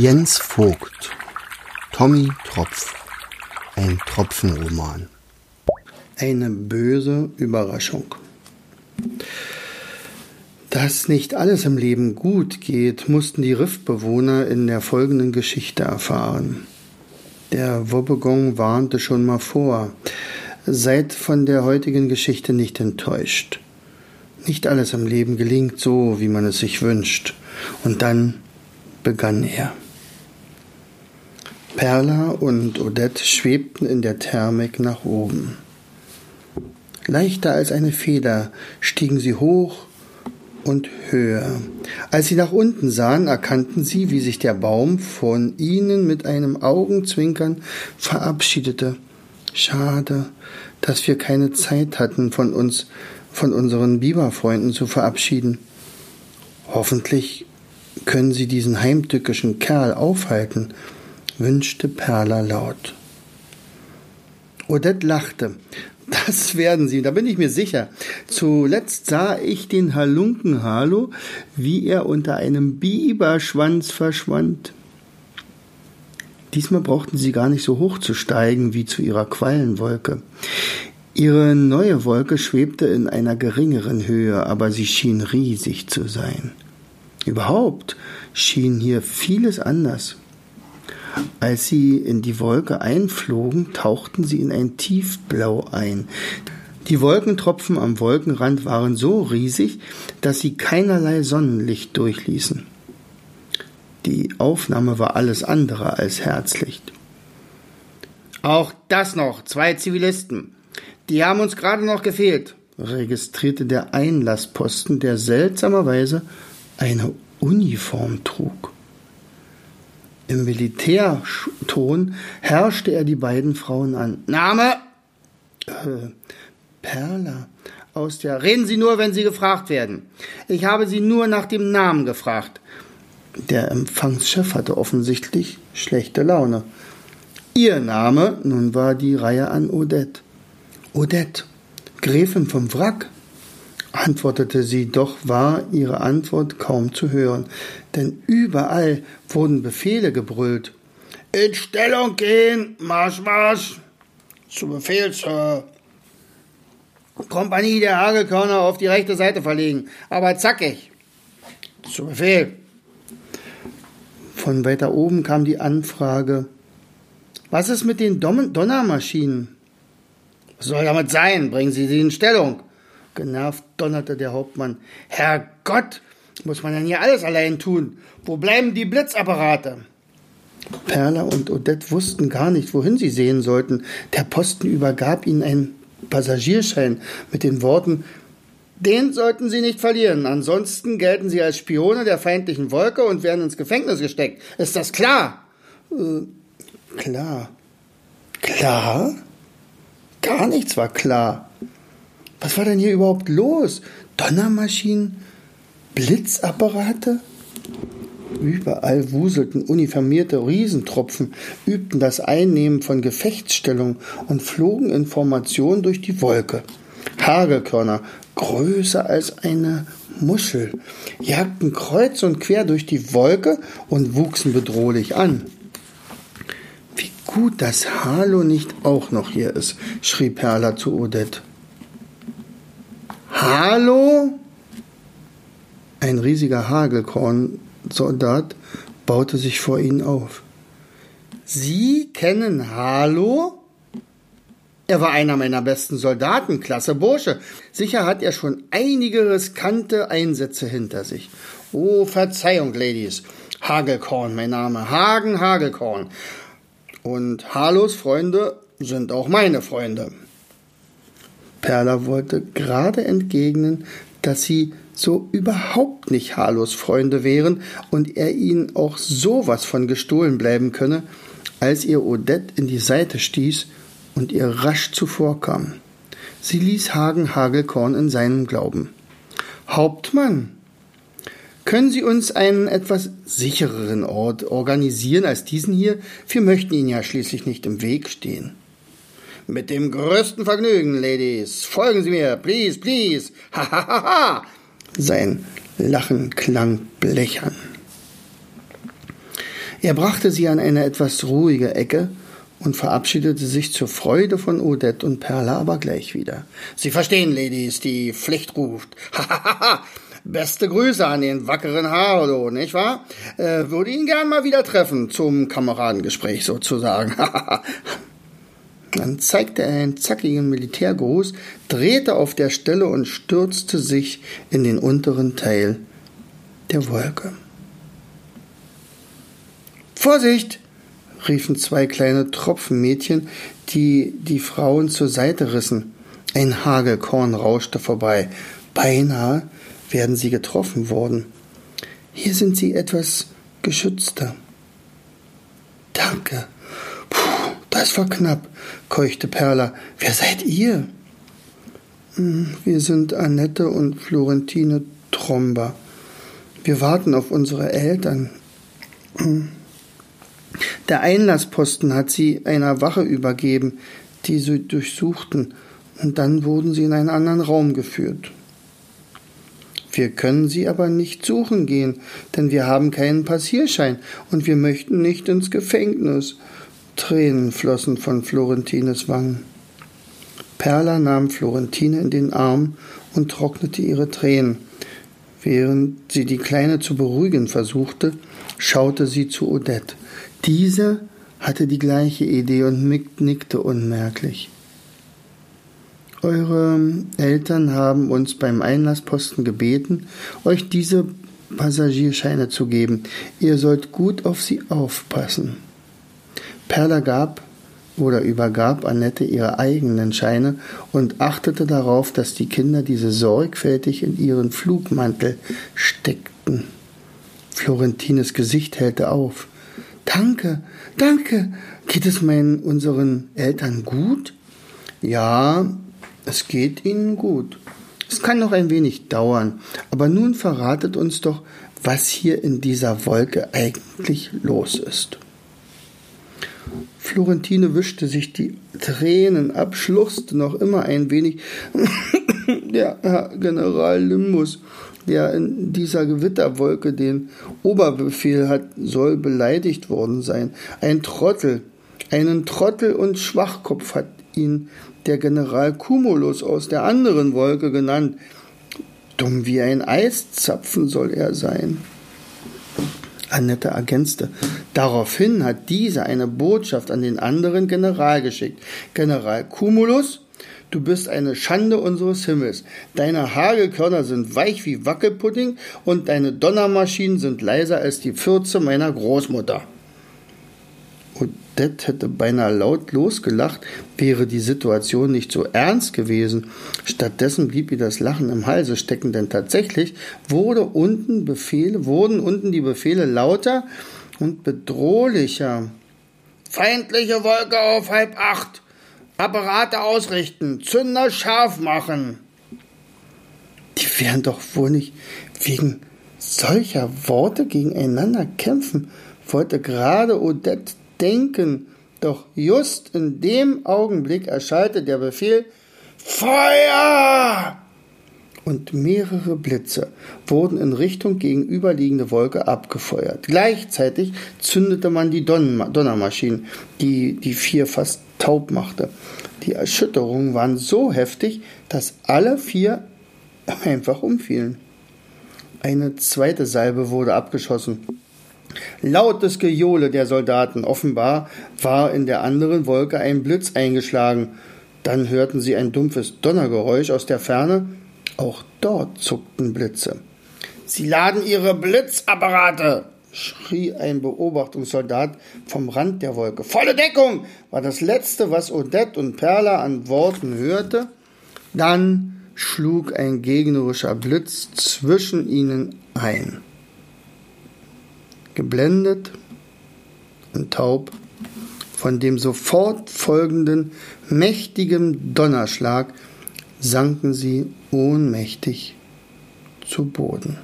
Jens Vogt Tommy Tropf Ein Tropfenroman Eine böse Überraschung. Dass nicht alles im Leben gut geht, mussten die Riffbewohner in der folgenden Geschichte erfahren. Der Wobbegong warnte schon mal vor. Seid von der heutigen Geschichte nicht enttäuscht. Nicht alles im Leben gelingt so, wie man es sich wünscht. Und dann begann er. Perla und Odette schwebten in der Thermik nach oben. Leichter als eine Feder stiegen sie hoch und höher. Als sie nach unten sahen, erkannten sie, wie sich der Baum von ihnen mit einem Augenzwinkern verabschiedete. Schade, dass wir keine Zeit hatten, von uns, von unseren Biberfreunden zu verabschieden. Hoffentlich können sie diesen heimtückischen Kerl aufhalten wünschte Perla laut. Odette lachte. Das werden sie, da bin ich mir sicher. Zuletzt sah ich den Halunken Harlow, wie er unter einem Biberschwanz verschwand. Diesmal brauchten sie gar nicht so hoch zu steigen wie zu ihrer Quallenwolke. Ihre neue Wolke schwebte in einer geringeren Höhe, aber sie schien riesig zu sein. Überhaupt schien hier vieles anders. Als sie in die Wolke einflogen, tauchten sie in ein Tiefblau ein. Die Wolkentropfen am Wolkenrand waren so riesig, dass sie keinerlei Sonnenlicht durchließen. Die Aufnahme war alles andere als Herzlicht. Auch das noch, zwei Zivilisten. Die haben uns gerade noch gefehlt, registrierte der Einlassposten, der seltsamerweise eine Uniform trug. Im Militärton herrschte er die beiden Frauen an. Name? Äh, Perla. Aus der. Reden Sie nur, wenn Sie gefragt werden. Ich habe Sie nur nach dem Namen gefragt. Der Empfangschef hatte offensichtlich schlechte Laune. Ihr Name? Nun war die Reihe an Odette. Odette, Gräfin vom Wrack antwortete sie, doch war ihre Antwort kaum zu hören, denn überall wurden Befehle gebrüllt. In Stellung gehen, Marsch, Marsch! Zu Befehl, Sir! Kompanie der Hagelkörner auf die rechte Seite verlegen, aber zackig! Zu Befehl! Von weiter oben kam die Anfrage, was ist mit den Donnermaschinen? Was soll damit sein? Bringen Sie sie in Stellung. Genervt donnerte der Hauptmann. Herrgott, muss man denn hier alles allein tun? Wo bleiben die Blitzapparate? Perla und Odette wussten gar nicht, wohin sie sehen sollten. Der Posten übergab ihnen einen Passagierschein mit den Worten Den sollten Sie nicht verlieren, ansonsten gelten Sie als Spione der feindlichen Wolke und werden ins Gefängnis gesteckt. Ist das klar? Äh, klar. Klar? Gar nichts war klar. Was war denn hier überhaupt los? Donnermaschinen? Blitzapparate? Überall wuselten uniformierte Riesentropfen, übten das Einnehmen von Gefechtsstellung und flogen in Formation durch die Wolke. Hagelkörner, größer als eine Muschel, jagten kreuz und quer durch die Wolke und wuchsen bedrohlich an. Wie gut, dass Halo nicht auch noch hier ist, schrie Perla zu Odette. Hallo? Ein riesiger Hagelkornsoldat baute sich vor ihnen auf. Sie kennen Halo? Er war einer meiner besten Soldaten, klasse Bursche. Sicher hat er schon einige riskante Einsätze hinter sich. Oh, Verzeihung, Ladies. Hagelkorn, mein Name. Hagen Hagelkorn. Und Halos Freunde sind auch meine Freunde. Perla wollte gerade entgegnen, dass sie so überhaupt nicht Halos Freunde wären und er ihnen auch sowas von gestohlen bleiben könne, als ihr Odette in die Seite stieß und ihr rasch zuvorkam. Sie ließ Hagen Hagelkorn in seinem Glauben. Hauptmann, können Sie uns einen etwas sichereren Ort organisieren als diesen hier? Wir möchten Ihnen ja schließlich nicht im Weg stehen. Mit dem größten Vergnügen, Ladies. Folgen Sie mir, please, please. Ha, ha, ha, ha. Sein Lachen klang blechern. Er brachte sie an eine etwas ruhige Ecke und verabschiedete sich zur Freude von Odette und Perla aber gleich wieder. Sie verstehen, Ladies, die Pflicht ruft. Beste Grüße an den wackeren Harlow, nicht wahr? Äh, würde ihn gern mal wieder treffen, zum Kameradengespräch sozusagen. Dann zeigte er einen zackigen Militärgruß, drehte auf der Stelle und stürzte sich in den unteren Teil der Wolke. Vorsicht! riefen zwei kleine Tropfenmädchen, die die Frauen zur Seite rissen. Ein Hagelkorn rauschte vorbei. Beinahe werden sie getroffen worden. Hier sind sie etwas geschützter. Danke. Puh, das war knapp, keuchte Perla. Wer seid ihr? Hm, wir sind Annette und Florentine Tromba. Wir warten auf unsere Eltern. Hm. Der Einlassposten hat sie einer Wache übergeben, die sie durchsuchten, und dann wurden sie in einen anderen Raum geführt. Wir können sie aber nicht suchen gehen, denn wir haben keinen Passierschein und wir möchten nicht ins Gefängnis. Tränen flossen von Florentines Wangen. Perla nahm Florentine in den Arm und trocknete ihre Tränen. Während sie die Kleine zu beruhigen versuchte, schaute sie zu Odette. Diese hatte die gleiche Idee und nickte unmerklich. Eure Eltern haben uns beim Einlassposten gebeten, euch diese Passagierscheine zu geben. Ihr sollt gut auf sie aufpassen. Perla gab oder übergab Annette ihre eigenen Scheine und achtete darauf, dass die Kinder diese sorgfältig in ihren Flugmantel steckten. Florentines Gesicht hellte auf. Danke, danke. Geht es meinen unseren Eltern gut? Ja, es geht Ihnen gut. Es kann noch ein wenig dauern, aber nun verratet uns doch, was hier in dieser Wolke eigentlich los ist. Florentine wischte sich die Tränen ab, schluchzte noch immer ein wenig. Der Herr General Limbus, der in dieser Gewitterwolke den Oberbefehl hat, soll beleidigt worden sein. Ein Trottel, einen Trottel und Schwachkopf hat ihn der General Cumulus aus der anderen Wolke genannt. Dumm wie ein Eiszapfen soll er sein. Annette ergänzte. Daraufhin hat dieser eine Botschaft an den anderen General geschickt. General Cumulus, du bist eine Schande unseres Himmels. Deine Hagelkörner sind weich wie Wackelpudding und deine Donnermaschinen sind leiser als die Pfürze meiner Großmutter. Odette hätte beinahe laut losgelacht, wäre die Situation nicht so ernst gewesen. Stattdessen blieb ihr das Lachen im Halse stecken, denn tatsächlich wurde unten Befehle, wurden unten die Befehle lauter und bedrohlicher. Feindliche Wolke auf halb acht. Apparate ausrichten. Zünder scharf machen. Die werden doch wohl nicht wegen solcher Worte gegeneinander kämpfen, wollte gerade Odette denken, doch just in dem Augenblick erschallte der Befehl Feuer! Und mehrere Blitze wurden in Richtung gegenüberliegende Wolke abgefeuert. Gleichzeitig zündete man die Donnermaschine, die die vier fast taub machte. Die Erschütterungen waren so heftig, dass alle vier einfach umfielen. Eine zweite Salbe wurde abgeschossen. Lautes Gejohle der Soldaten. Offenbar war in der anderen Wolke ein Blitz eingeschlagen. Dann hörten sie ein dumpfes Donnergeräusch aus der Ferne. Auch dort zuckten Blitze. Sie laden ihre Blitzapparate! schrie ein Beobachtungssoldat vom Rand der Wolke. Volle Deckung! war das letzte, was Odette und Perla an Worten hörte. Dann schlug ein gegnerischer Blitz zwischen ihnen ein geblendet und taub von dem sofort folgenden mächtigen Donnerschlag sanken sie ohnmächtig zu Boden.